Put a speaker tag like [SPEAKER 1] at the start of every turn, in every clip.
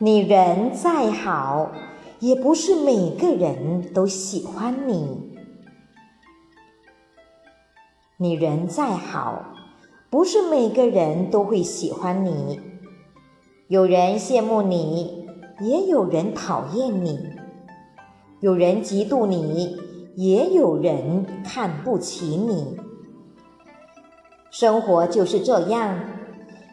[SPEAKER 1] 你人再好，也不是每个人都喜欢你。你人再好，不是每个人都会喜欢你。有人羡慕你，也有人讨厌你；有人嫉妒你，也有人看不起你。生活就是这样，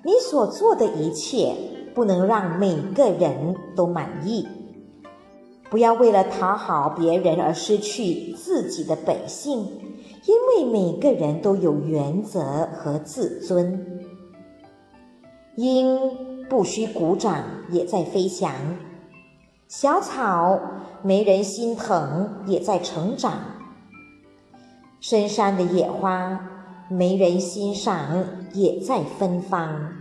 [SPEAKER 1] 你所做的一切不能让每个人都满意。不要为了讨好别人而失去自己的本性。因为每个人都有原则和自尊。鹰不需鼓掌也在飞翔，小草没人心疼也在成长，深山的野花没人欣赏也在芬芳。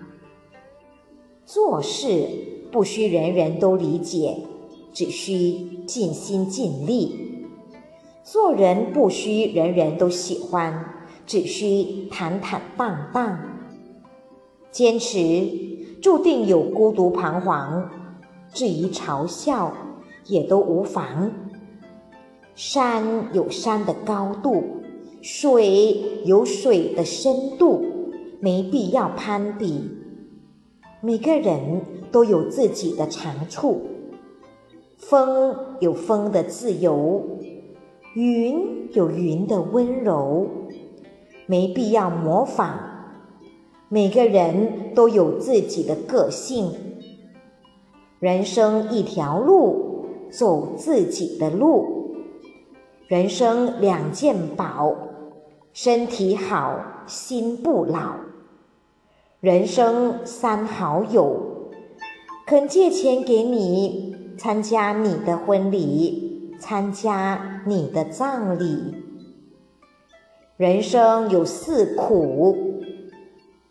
[SPEAKER 1] 做事不需人人都理解，只需尽心尽力。做人不需人人都喜欢，只需坦坦荡荡。坚持注定有孤独彷徨，至于嘲笑也都无妨。山有山的高度，水有水的深度，没必要攀比。每个人都有自己的长处，风有风的自由。云有云的温柔，没必要模仿。每个人都有自己的个性。人生一条路，走自己的路。人生两件宝，身体好，心不老。人生三好友，肯借钱给你参加你的婚礼。参加你的葬礼。人生有四苦：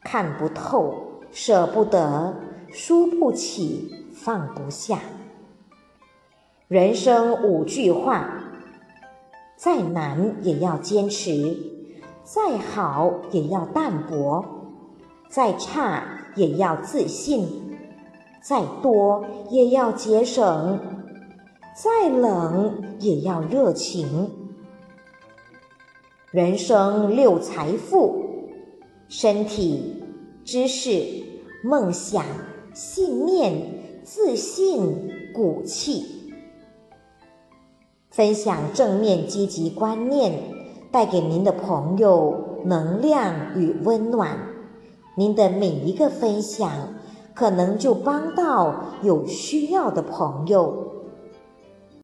[SPEAKER 1] 看不透、舍不得、输不起、放不下。人生五句话：再难也要坚持，再好也要淡泊，再差也要自信，再多也要节省。再冷也要热情。人生六财富：身体、知识、梦想、信念、自信、骨气。分享正面积极观念，带给您的朋友能量与温暖。您的每一个分享，可能就帮到有需要的朋友。